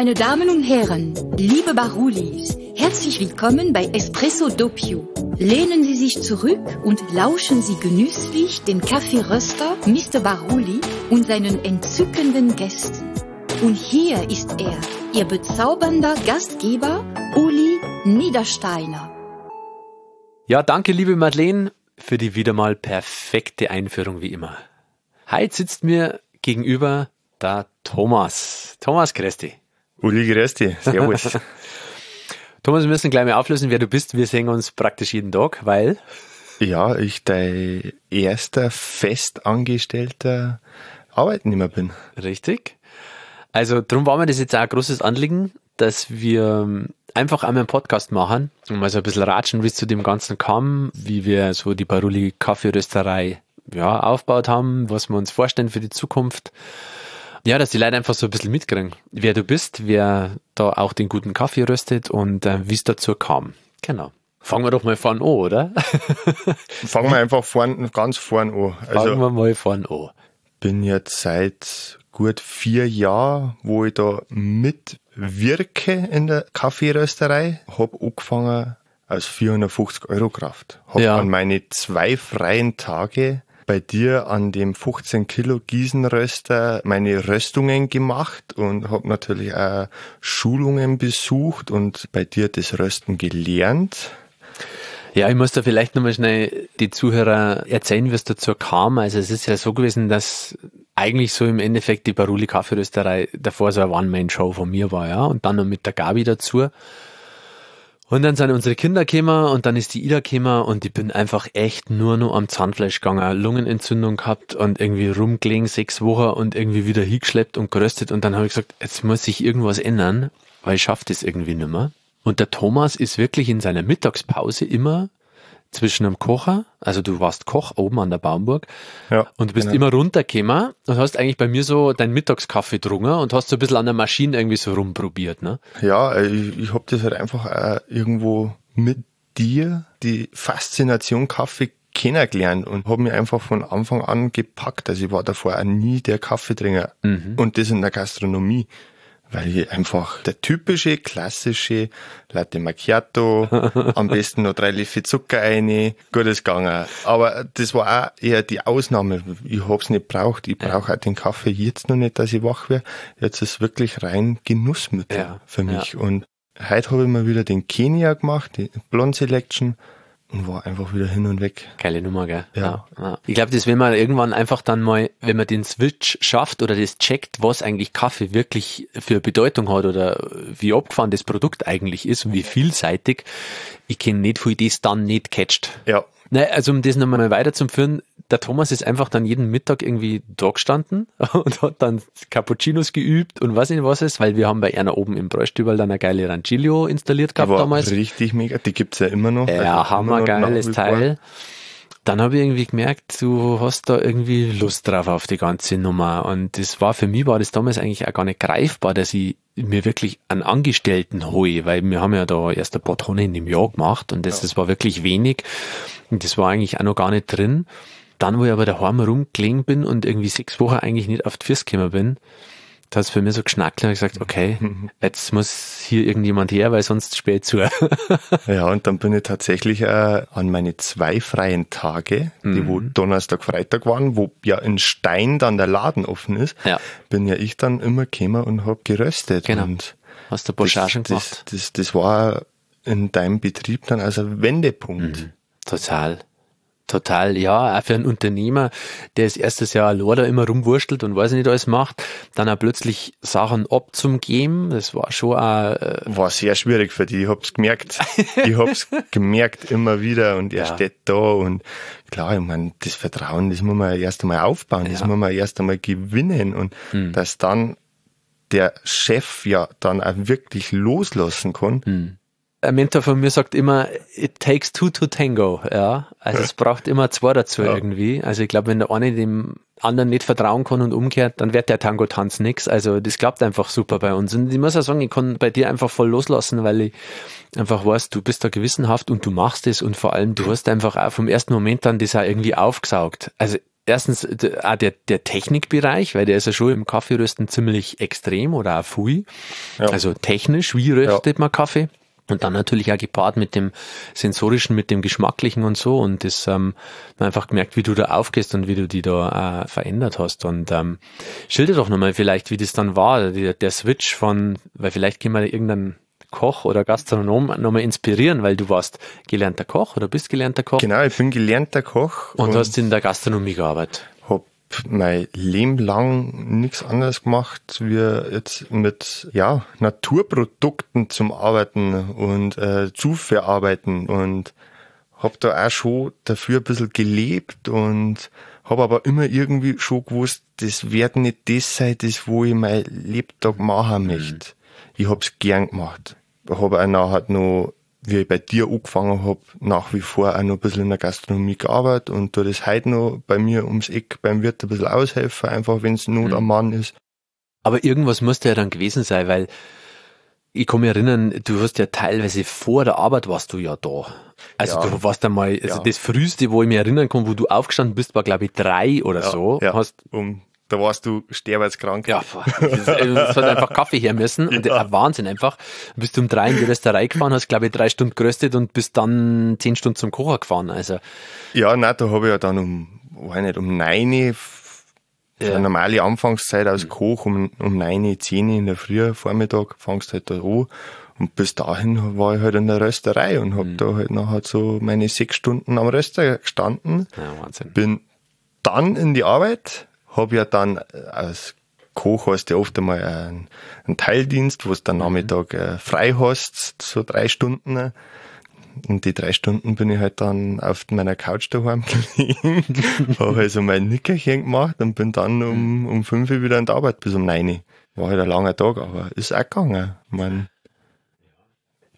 Meine Damen und Herren, liebe Barulis, herzlich willkommen bei Espresso Doppio. Lehnen Sie sich zurück und lauschen Sie genüsslich den Kaffeeröster Mr. Baruli und seinen entzückenden Gästen. Und hier ist er, Ihr bezaubernder Gastgeber, Uli Niedersteiner. Ja, danke, liebe Madeleine, für die wieder mal perfekte Einführung wie immer. Heute sitzt mir gegenüber der Thomas. Thomas, grüß. Uli, grüß dich. Servus. Thomas, wir müssen gleich mal auflösen, wer du bist. Wir sehen uns praktisch jeden Tag, weil... Ja, ich dein erster festangestellter Arbeitnehmer bin. Richtig. Also darum war mir das jetzt auch ein großes Anliegen, dass wir einfach einmal einen Podcast machen und mal so ein bisschen ratschen, wie es zu dem Ganzen kam, wie wir so die Baruli Kaffeerösterei ja, aufgebaut haben, was wir uns vorstellen für die Zukunft. Ja, dass die Leute einfach so ein bisschen mitkriegen, wer du bist, wer da auch den guten Kaffee röstet und äh, wie es dazu kam. Genau. Fangen wir doch mal vorn an, oder? Fangen wir einfach vorn, ganz vorn an. Also, Fangen wir mal vorn an. Bin jetzt seit gut vier Jahren, wo ich da mitwirke in der Kaffeerösterei. Hab angefangen aus 450 Euro Kraft. Hab ja. an meine zwei freien Tage bei dir an dem 15 Kilo Gießenröster meine Röstungen gemacht und habe natürlich auch Schulungen besucht und bei dir das Rösten gelernt. Ja, ich muss da vielleicht nochmal schnell die Zuhörer erzählen, wie es dazu kam. Also es ist ja so gewesen, dass eigentlich so im Endeffekt die Baruli Kaffeerösterei davor so eine One-Man-Show von mir war, ja, und dann noch mit der Gabi dazu. Und dann sind unsere Kinder gekommen und dann ist die Ida gekommen und ich bin einfach echt nur noch am Zahnfleisch gegangen, Lungenentzündung gehabt und irgendwie rumgelegen sechs Wochen und irgendwie wieder hingeschleppt und geröstet und dann habe ich gesagt, jetzt muss sich irgendwas ändern, weil ich schaffe das irgendwie nicht mehr. Und der Thomas ist wirklich in seiner Mittagspause immer zwischen einem Kocher, also du warst Koch oben an der Baumburg ja, und du bist genau. immer runtergekommen und hast eigentlich bei mir so deinen Mittagskaffee drungen und hast so ein bisschen an der Maschine irgendwie so rumprobiert, ne? Ja, äh, ich, ich habe das halt einfach äh, irgendwo mit dir, die Faszination Kaffee kennengelernt und habe mich einfach von Anfang an gepackt. Also ich war davor auch nie der Kaffeetrinker mhm. und das in der Gastronomie weil ich einfach der typische, klassische Latte Macchiato, am besten noch drei Löffel Zucker rein, gutes gegangen. Aber das war auch eher die Ausnahme. Ich hab's nicht braucht. Ich brauche auch den Kaffee jetzt noch nicht, dass ich wach werde. Jetzt ist wirklich rein Genussmittel ja, für mich. Ja. Und heute habe ich mal wieder den Kenia gemacht, die Blonde Selection und war einfach wieder hin und weg. Geile Nummer, gell? Ja. ja. Ich glaube, das will man irgendwann einfach dann mal, wenn man den Switch schafft oder das checkt, was eigentlich Kaffee wirklich für Bedeutung hat oder wie abgefahren das Produkt eigentlich ist und wie vielseitig, ich kenne nicht, wie das dann nicht catcht. Ja. Nein, also um das nochmal weiterzuführen, der Thomas ist einfach dann jeden Mittag irgendwie da gestanden und hat dann Cappuccinos geübt und weiß nicht was ist, weil wir haben bei einer oben im Bräustübel dann eine geile Ranchillo installiert gehabt damals. Richtig mega, die gibt's ja immer noch. Ja, also hammergeiles Teil. Dann habe ich irgendwie gemerkt, du hast da irgendwie Lust drauf auf die ganze Nummer. Und das war für mich war das damals eigentlich auch gar nicht greifbar, dass ich mir wirklich einen Angestellten hole, weil wir haben ja da erst ein paar Tonnen im Jahr gemacht und das, ja. das war wirklich wenig. Und das war eigentlich auch noch gar nicht drin. Dann, wo ich aber daheim rumgelegen bin und irgendwie sechs Wochen eigentlich nicht auf die Füße gekommen bin, da hat es für mich so geschnackt und ich gesagt, okay, jetzt muss hier irgendjemand her, weil sonst spät zu. ja, und dann bin ich tatsächlich äh, an meine zwei freien Tage, die mhm. wo Donnerstag, Freitag waren, wo ja in Stein dann der Laden offen ist, ja. bin ja ich dann immer gekommen und hab geröstet. Genau. Und Hast du Boschagen gemacht? Das, das, das war in deinem Betrieb dann also Wendepunkt. Mhm. Total. Total, ja, auch für einen Unternehmer, der das erstes Jahr allein immer rumwurstelt und weiß nicht alles macht, dann auch plötzlich Sachen abzugeben, das war schon auch, äh War sehr schwierig für die, ich hab's gemerkt. ich hab's gemerkt immer wieder und er ja. steht da und klar, ich meine, das Vertrauen, das muss man erst einmal aufbauen, ja. das muss man erst einmal gewinnen und hm. dass dann der Chef ja dann auch wirklich loslassen kann, hm ein Mentor von mir sagt immer, it takes two to tango, ja. Also es braucht immer zwei dazu ja. irgendwie. Also ich glaube, wenn der eine dem anderen nicht vertrauen kann und umkehrt, dann wird der Tango-Tanz nix. Also das klappt einfach super bei uns. Und ich muss auch sagen, ich kann bei dir einfach voll loslassen, weil ich einfach weiß, du bist da gewissenhaft und du machst es und vor allem du hast einfach auch vom ersten Moment an das auch irgendwie aufgesaugt. Also erstens auch der, der Technikbereich, weil der ist ja schon im Kaffeerösten ziemlich extrem oder auch viel. Ja. Also technisch, wie röstet ja. man Kaffee? Und dann natürlich auch gepaart mit dem sensorischen, mit dem geschmacklichen und so. Und das ähm, einfach gemerkt, wie du da aufgehst und wie du die da äh, verändert hast. Und ähm, schilder doch nochmal vielleicht, wie das dann war, der, der Switch von, weil vielleicht können wir irgendeinen Koch oder Gastronom nochmal inspirieren, weil du warst gelernter Koch oder bist gelernter Koch. Genau, ich bin gelernter Koch. Und, und hast in der Gastronomie gearbeitet. Mein Leben lang nichts anderes gemacht, wie jetzt mit ja, Naturprodukten zum Arbeiten und äh, zu verarbeiten und hab da auch schon dafür ein bisschen gelebt und habe aber immer irgendwie schon gewusst, das wird nicht das sein, das wo ich mein Lebtag machen möchte. Mhm. Ich hab's gern gemacht habe auch nachher noch, wie ich bei dir angefangen habe, nach wie vor auch noch ein bisschen in der Gastronomie gearbeitet und da das heute noch bei mir ums Eck beim Wirt ein bisschen aushelfen, einfach wenn es Not am mhm. Mann ist. Aber irgendwas musste ja dann gewesen sein, weil ich kann mich erinnern, du hast ja teilweise vor der Arbeit warst du ja da. Also ja. du warst einmal, also ja. das früheste, wo ich mich erinnern kann, wo du aufgestanden bist, war glaube ich drei oder ja, so. Ja, hast um da warst du sterbenskrank. Ja, es hat einfach Kaffee her müssen. Und ja. ein Wahnsinn einfach. Bist du um drei in die Rösterei gefahren, hast glaube ich drei Stunden geröstet und bist dann zehn Stunden zum Kocher gefahren. Also. Ja, nein, da habe ich ja dann um, weiß nicht, um neun ja. normale Anfangszeit als Koch um, um neun, zehn in der Früh, Vormittag, fangst halt da an. Und bis dahin war ich halt in der Rösterei und hab mhm. da halt nachher so meine sechs Stunden am Röster gestanden. Ja, Wahnsinn. Bin dann in die Arbeit, habe ja dann äh, als Koch hast du ja oft einmal einen, einen Teildienst, wo du dann mhm. Nachmittag äh, frei hast, so drei Stunden. Und die drei Stunden bin ich halt dann auf meiner Couch daheim gelegen, habe also mein Nickerchen gemacht und bin dann um, um fünf Uhr wieder in der Arbeit bis um neun. War halt ein langer Tag, aber ist auch gegangen. Ich mein,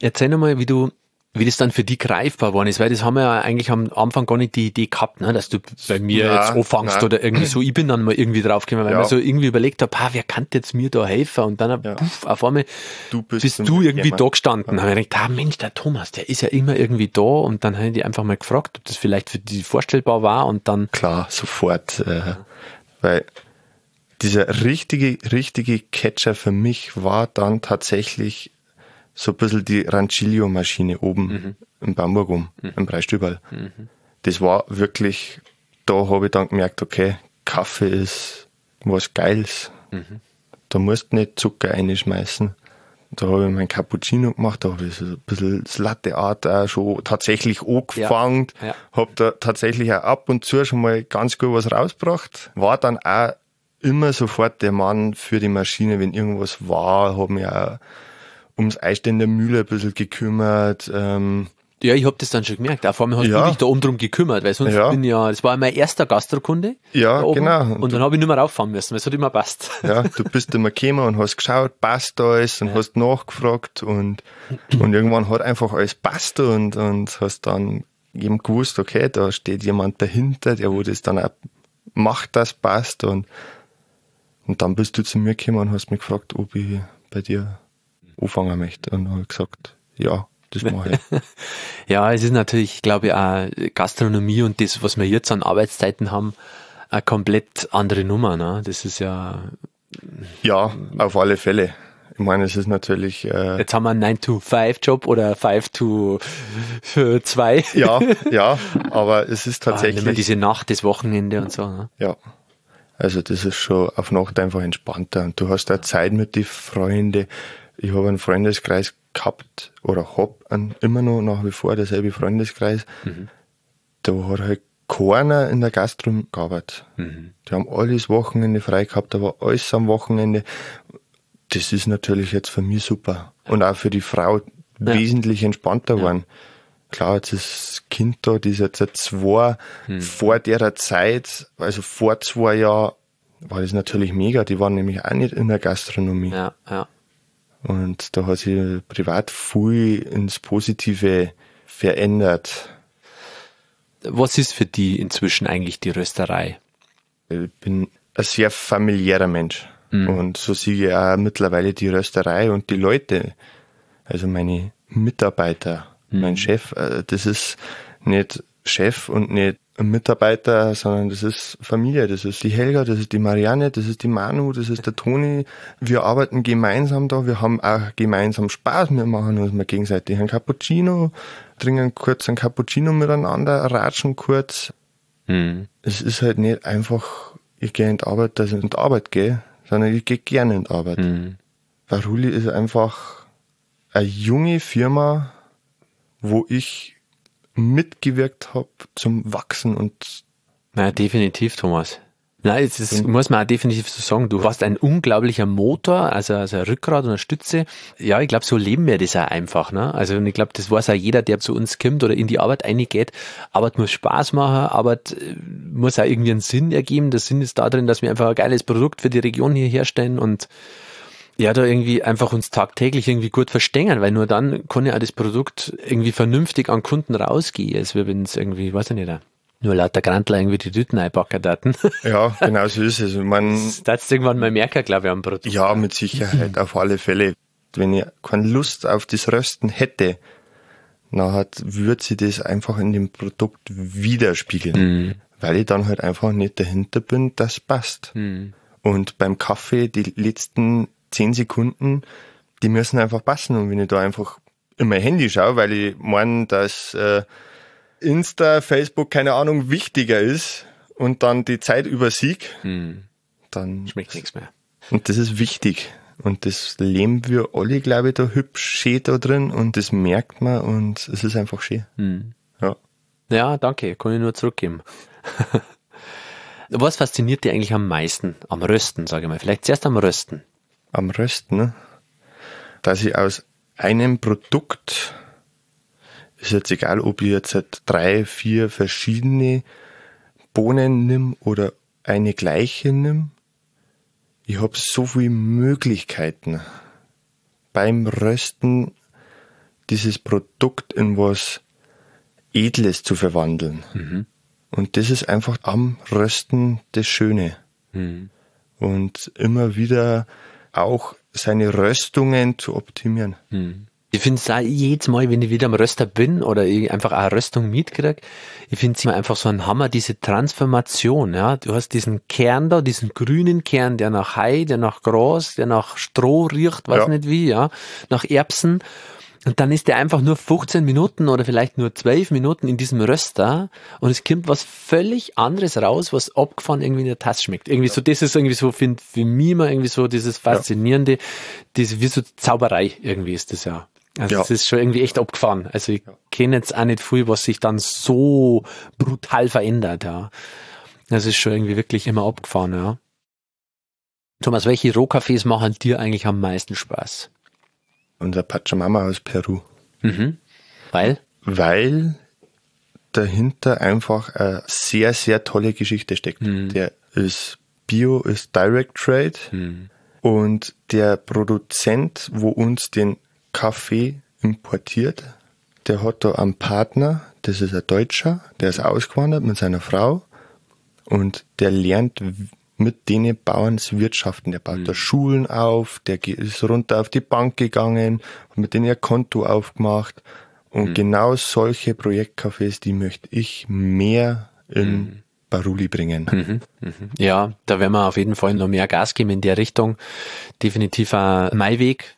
Erzähl nochmal, wie du wie das dann für die greifbar worden ist, weil das haben wir ja eigentlich am Anfang gar nicht die Idee gehabt, ne, dass du bei mir na, jetzt anfängst na. oder irgendwie so. Ich bin dann mal irgendwie draufgekommen, weil ja. man so irgendwie überlegt habe, ah, wer kann jetzt mir da helfen? Und dann ja. puff, auf einmal du bist, bist du irgendwie jemand. da gestanden. Ja. habe ich gedacht, ah, Mensch, der Thomas, der ist ja immer irgendwie da. Und dann habe ich die einfach mal gefragt, ob das vielleicht für die vorstellbar war und dann. Klar, sofort. Äh, weil dieser richtige, richtige Catcher für mich war dann tatsächlich so ein bisschen die Rancilio-Maschine oben mhm. im Bambergum, mhm. im Breistüberl. Mhm. Das war wirklich, da habe ich dann gemerkt, okay, Kaffee ist was Geiles. Mhm. Da musst du nicht Zucker einschmeißen. Da habe ich mein Cappuccino gemacht, da habe ich so ein bisschen das Latte Art auch schon tatsächlich angefangen. Ja, ja. Habe da tatsächlich auch ab und zu schon mal ganz gut was rausgebracht. War dann auch immer sofort der Mann für die Maschine, wenn irgendwas war, habe mich auch ums Eisstehen der Mühle ein bisschen gekümmert. Ähm, ja, ich habe das dann schon gemerkt. Auch vor allem hast ja. du dich da um drum gekümmert, weil sonst ja. bin ja, das war mein erster Gastrokunde. Ja, genau. Und, und dann habe ich nicht mehr rauffahren müssen, weil es hat immer passt. Ja, du bist immer gekommen und hast geschaut, passt alles und ja. hast nachgefragt und, und irgendwann hat einfach alles passt und, und hast dann eben gewusst, okay, da steht jemand dahinter, der wo das dann auch macht, das passt und, und dann bist du zu mir gekommen und hast mich gefragt, ob ich bei dir anfangen möchte. Und habe gesagt, ja, das mache ich. ja, es ist natürlich, glaube ich, auch Gastronomie und das, was wir jetzt an Arbeitszeiten haben, eine komplett andere Nummer. Ne? Das ist ja. Ja, auf alle Fälle. Ich meine, es ist natürlich. Äh, Jetzt haben wir einen 9-to-5-Job oder 5-to-2. ja, ja, aber es ist ah, tatsächlich. Ah, diese Nacht, das Wochenende und so. Ne? Ja. Also das ist schon auf Nacht einfach entspannter und du hast da Zeit mit den Freunden ich habe einen Freundeskreis gehabt oder hab einen, immer noch nach wie vor derselbe Freundeskreis. Mhm. Da hat halt keiner in der Gastro gearbeitet. Mhm. Die haben alles Wochenende frei gehabt, aber alles am Wochenende. Das ist natürlich jetzt für mich super. Und auch für die Frau ja. wesentlich entspannter geworden. Ja. Klar, jetzt ist das Kind da, die ist jetzt seit zwei, mhm. vor der Zeit, also vor zwei Jahren, war das natürlich mega. Die waren nämlich auch nicht in der Gastronomie. Ja, ja. Und da hat sich privat viel ins Positive verändert. Was ist für die inzwischen eigentlich die Rösterei? Ich bin ein sehr familiärer Mensch. Mhm. Und so sehe ich auch mittlerweile die Rösterei und die Leute, also meine Mitarbeiter, mhm. mein Chef, äh, das ist nicht Chef und nicht ein Mitarbeiter, sondern das ist Familie. Das ist die Helga, das ist die Marianne, das ist die Manu, das ist der Toni. Wir arbeiten gemeinsam da, wir haben auch gemeinsam Spaß. Wir machen uns mal gegenseitig ein Cappuccino, trinken kurz ein Cappuccino miteinander, ratschen kurz. Hm. Es ist halt nicht einfach, ich gehe in die Arbeit, dass ich in die Arbeit gehe, sondern ich gehe gerne in die Arbeit. Hm. Baruli ist einfach eine junge Firma, wo ich mitgewirkt habe zum Wachsen und Na, definitiv, Thomas. Nein, das ist, muss man auch definitiv so sagen. Du warst ein unglaublicher Motor, also, also ein Rückgrat und eine Stütze. Ja, ich glaube, so leben wir das auch einfach. Ne? Also und ich glaube, das weiß auch jeder, der zu uns kommt oder in die Arbeit eingeht. Arbeit muss Spaß machen, Arbeit äh, muss auch irgendwie einen Sinn ergeben. Der Sinn ist da drin, dass wir einfach ein geiles Produkt für die Region hier herstellen und ja, da irgendwie einfach uns tagtäglich irgendwie gut verstehen, weil nur dann kann ja auch das Produkt irgendwie vernünftig an Kunden rausgehen, als wenn es irgendwie, weiß ich nicht, nur lauter Grantler irgendwie die Tüten einpacken daten. ja, genau so ist es. Mein, Das irgendwann mal merken, glaube ich, am Produkt. ja, mit Sicherheit, auf alle Fälle. Wenn ich keine Lust auf das Rösten hätte, dann würde sie das einfach in dem Produkt widerspiegeln. Weil ich dann halt einfach nicht dahinter bin, das passt. Und beim Kaffee, die letzten zehn Sekunden, die müssen einfach passen. Und wenn ich da einfach in mein Handy schaue, weil ich meine, dass äh, Insta, Facebook, keine Ahnung, wichtiger ist und dann die Zeit übersieg, dann Schmeckt nichts mehr. und das ist wichtig. Und das leben wir alle, glaube ich, da hübsch schön da drin und das merkt man und es ist einfach schön. Ja. Ja, danke, kann ich nur zurückgeben. Was fasziniert dich eigentlich am meisten am Rösten, sage ich mal? Vielleicht zuerst am Rösten. Am Rösten, ne? dass ich aus einem Produkt, ist jetzt egal, ob ich jetzt halt drei, vier verschiedene Bohnen nimm oder eine gleiche nimm, ich habe so viele Möglichkeiten beim Rösten dieses Produkt in was Edles zu verwandeln. Und das ist einfach am Rösten das Schöne. Und immer wieder auch seine Röstungen zu optimieren. Ich finde es auch jedes Mal, wenn ich wieder am Röster bin oder ich einfach eine Röstung mitkriege, ich finde es immer einfach so ein Hammer, diese Transformation. Ja, Du hast diesen Kern da, diesen grünen Kern, der nach Hai, der nach Gras, der nach Stroh riecht, weiß Ja. nicht wie, ja, nach Erbsen. Und dann ist der einfach nur 15 Minuten oder vielleicht nur 12 Minuten in diesem Röster und es kommt was völlig anderes raus, was abgefahren irgendwie in der Tasse schmeckt. Irgendwie so, das ist irgendwie so, finde für mich immer irgendwie so dieses Faszinierende, diese, wie so Zauberei irgendwie ist das ja. Also Ja. das ist schon irgendwie echt abgefahren. Also ich kenne jetzt auch nicht viel, was sich dann so brutal verändert, ja. Das ist schon irgendwie wirklich immer abgefahren, ja. Thomas, welche Rohkaffees machen dir eigentlich am meisten Spaß? Unser Pachamama aus Peru. Mhm. Weil? weil dahinter einfach eine sehr, sehr tolle Geschichte steckt. Der ist Bio, ist Direct Trade und der Produzent, wo uns den Kaffee importiert, der hat da einen Partner, das ist ein Deutscher, der ist ausgewandert mit seiner Frau und der lernt mit denen Bauern zu wirtschaften. Der baut da Schulen auf, der ist runter auf die Bank gegangen, hat mit denen ihr Konto aufgemacht. Und genau solche Projektcafés, die möchte ich mehr in Baruli bringen. Ja, da werden wir auf jeden Fall noch mehr Gas geben in der Richtung. Definitiv ein Maiweg.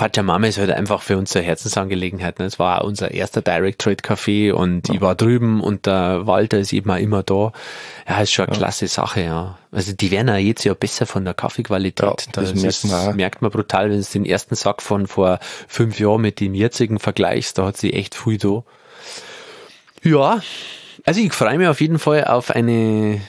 Pachamama ist halt einfach für uns eine Herzensangelegenheit. Ne? Es war unser erster Direct Trade Café und ich war drüben und der Walter ist eben auch immer da. Ja, ist schon eine klasse Sache, ja. Also die werden auch jetzt ja besser von der Kaffeequalität. Ja, das merkt ist, man merkt man brutal, wenn du den ersten Sack von vor fünf Jahren mit dem jetzigen vergleichst, da hat sie echt viel da. Ja, also ich freue mich auf jeden Fall auf eine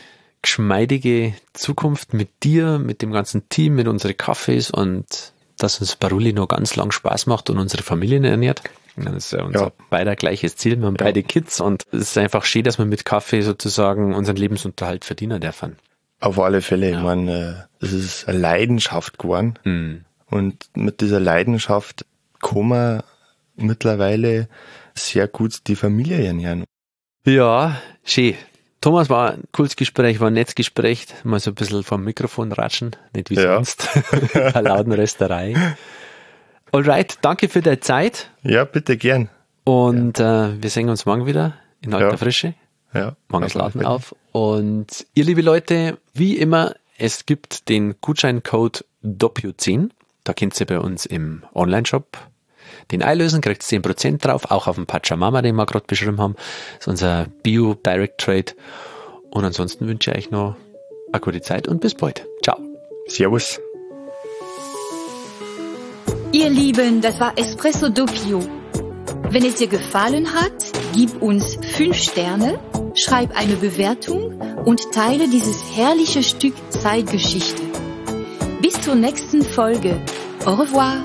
geschmeidige Zukunft mit dir, mit dem ganzen Team, mit unseren Kaffees und dass uns Baruli noch ganz lang Spaß macht und unsere Familien ernährt. Das ist ja unser Ja. beider gleiches Ziel. Wir haben beide Kids und es ist einfach schön, dass wir mit Kaffee sozusagen unseren Lebensunterhalt verdienen dürfen. Auf alle Fälle. Ich meine, äh, es ist eine Leidenschaft geworden. Und mit dieser Leidenschaft kann man mittlerweile sehr gut die Familie ernähren. Ja, schön. Thomas war ein cooles Gespräch, war ein nettes Gespräch. Mal so ein bisschen vom Mikrofon ratschen, nicht wie Ja. sonst. Eine lauten Rösterei. Alright, danke für deine Zeit Ja, bitte gern. und äh, wir sehen uns morgen wieder in alter Ja. Frische. Ja. Morgen ist Laden auf. Und ihr liebe Leute, wie immer, es gibt den Gutscheincode DOPIO10. Da könnt ihr bei uns im Online-Shop den einlösen, kriegt 10% drauf, auch auf den Pachamama, den wir gerade beschrieben haben. Das ist unser Bio Direct Trade. Und ansonsten wünsche ich euch noch eine gute Zeit und bis bald. Ciao. Servus. Ihr Lieben, das war Espresso Doppio. Wenn es dir gefallen hat, gib uns 5 Sterne, schreib eine Bewertung und teile dieses herrliche Stück Zeitgeschichte. Bis zur nächsten Folge. Au revoir.